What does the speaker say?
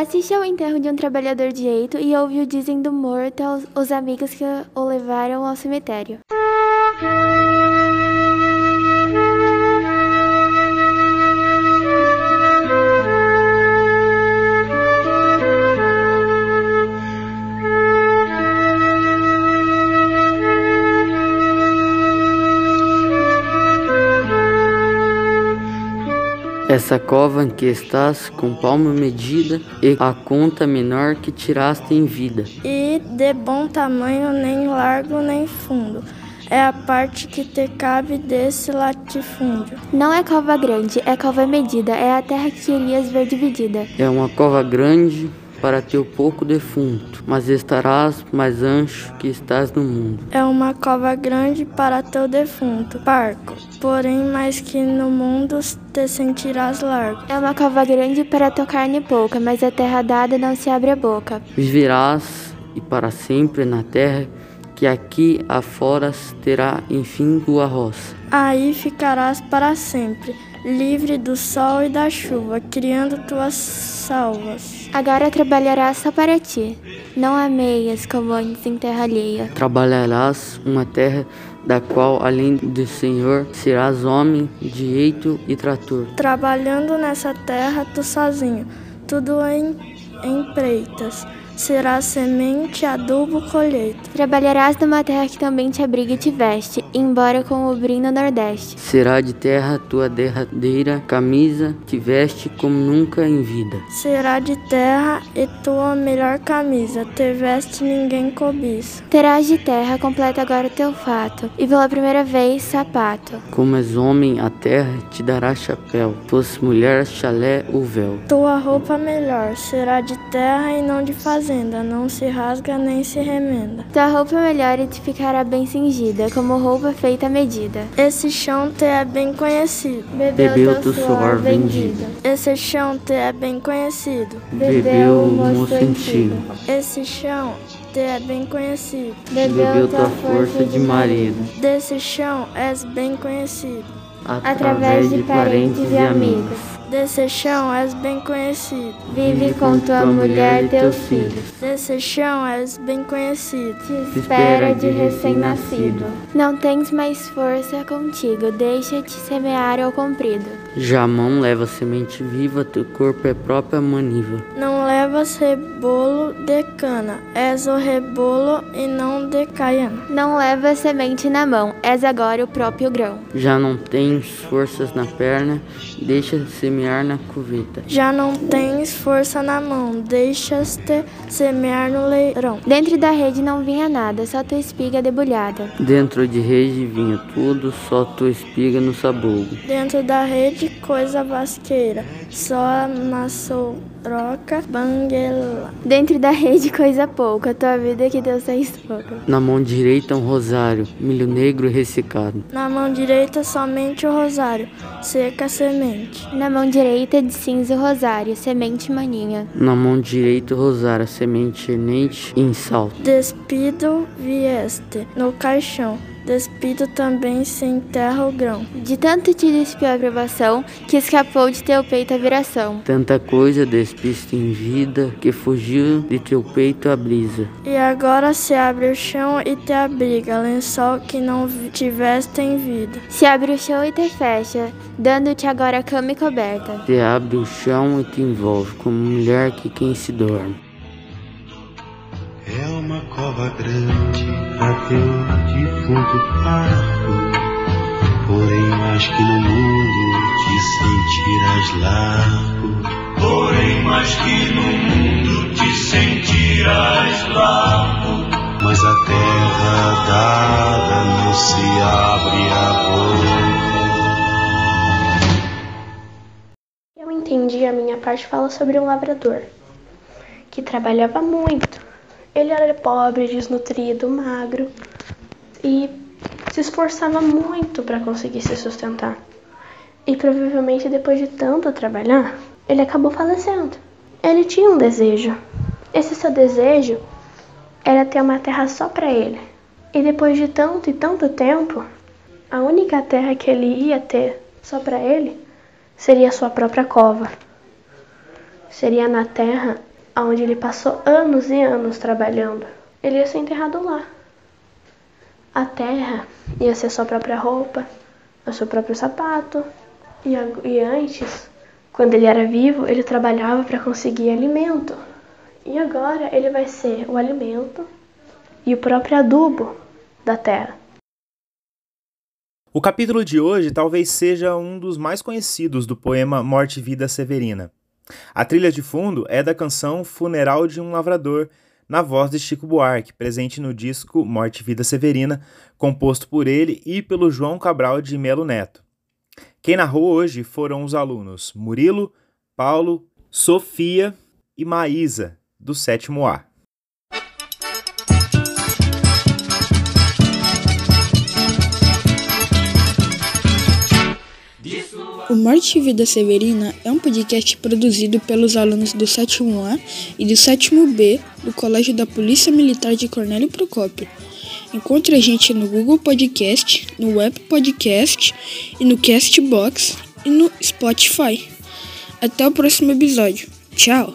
Assiste ao enterro de um trabalhador de jeito e ouve o dizem do morto aos os amigos que o levaram ao cemitério. Essa cova em que estás, com palma medida, e a conta menor que tiraste em vida. E de bom tamanho, nem largo nem fundo. É a parte que te cabe desse latifúndio. Não é cova grande, é cova medida, é a terra que querias ver dividida. É uma cova grande para teu pouco defunto, mas estarás mais ancho que estás no mundo. É uma cova grande para teu defunto, parco, porém mais que no mundo te sentirás largo. É uma cova grande para tua carne pouca, mas a terra dada não se abre a boca. Viverás e para sempre na terra que aqui afora terá enfim tua roça. Aí ficarás para sempre, livre do sol e da chuva, criando tuas salvas. Agora trabalharás só para ti. Não ameias como antes em terra alheia. Trabalharás uma terra da qual, além do Senhor, serás homem de eito e trator. Trabalhando nessa terra, tu sozinho, tudo em empreitas. Será semente, adubo, colheita. Trabalharás numa terra que também te abriga e te veste, embora com o brim no nordeste. Será de terra tua derradeira camisa, te veste como nunca em vida. Será de terra e tua melhor camisa, te veste ninguém cobiça. Terás de terra, completa agora teu fato, e pela primeira vez sapato. Como és homem, a terra te dará chapéu, fosse mulher, chalé ou véu. Tua roupa melhor será de terra e não de fazenda, não se rasga nem se remenda. Tua roupa melhor e te ficará bem cingida, como roupa feita à medida. Esse chão te é bem conhecido, Bebeu teu suor vendido, esse chão te é bem conhecido, bebeu o moço antigo, esse chão te é bem conhecido. bebeu tua força de marido, Desse chão és bem conhecido, Através de parentes e amigos. Desse chão és bem conhecido, Vive com tua mulher e teus filhos. desse chão és bem conhecido. Te espera de recém-nascido. Não tens mais força contigo, deixa-te semear ao comprido. Já a mão leva semente viva, teu corpo é própria maniva. Não levas rebolo de cana, és o rebolo e não de caiana. Não leva semente na mão, és agora o próprio grão. Já não tens forças na perna, deixa semear na cuveta. Já não tens força na mão, deixas-te semear no leirão. Dentro da rede não vinha nada, só tua espiga debulhada. Dentro de rede vinha tudo, só tua espiga no sabugo. Dentro da rede, coisa vasqueira, só maçoroca, banguela. Dentro da rede coisa pouca, tua vida que Deus fez pouca. Na mão direita um rosário, milho negro ressecado. Na mão direita, somente o rosário, seca a semente. Na mão direita de cinza o rosário, semente maninha. Na mão direita o rosário, semente enente em salto. Despido vieste no caixão, despido também se enterra o grão. De tanto te despiu a provação, que escapou de teu peito a viração. Tanta coisa despiste em vida, que fugiu de teu peito a brisa. E agora se abre o chão e te abriga, lençol que não tiveste em vida. Se abre o chão e te fecha, dando-te agora cama e coberta. Te abre o chão e te envolve, como mulher que quem se dorme. Uma cova grande pra teu defunto parto. Porém, mais que no mundo te sentirás largo. Porém, mais que no mundo te sentirás largo. Mas a terra dada não se abre a boca. Eu entendi, a minha parte fala sobre um lavrador que trabalhava muito. Ele era pobre, desnutrido, magro e se esforçava muito para conseguir se sustentar. E provavelmente depois de tanto trabalhar, ele acabou falecendo. Ele tinha um desejo. Esse seu desejo era ter uma terra só para ele. E depois de tanto e tanto tempo, a única terra que ele ia ter só para ele seria a sua própria cova. Seria na terra onde ele passou anos e anos trabalhando. Ele ia ser enterrado lá. A terra ia ser sua própria roupa, o seu próprio sapato. E, e antes, quando ele era vivo, ele trabalhava para conseguir alimento. E agora ele vai ser o alimento e o próprio adubo da terra. O capítulo de hoje talvez seja um dos mais conhecidos do poema Morte e Vida Severina. A trilha de fundo é da canção Funeral de um Lavrador, na voz de Chico Buarque, presente no disco Morte e Vida Severina, composto por ele e pelo João Cabral de Melo Neto. Quem narrou hoje foram os alunos Murilo, Paulo, Sofia e Maísa, do sétimo A. O Morte e Vida Severina é um podcast produzido pelos alunos do 7º A e do 7º B do Colégio da Polícia Militar de Cornélio Procópio. Encontre a gente no Google Podcast, no Web Podcast e no Castbox e no Spotify. Até o próximo episódio. Tchau!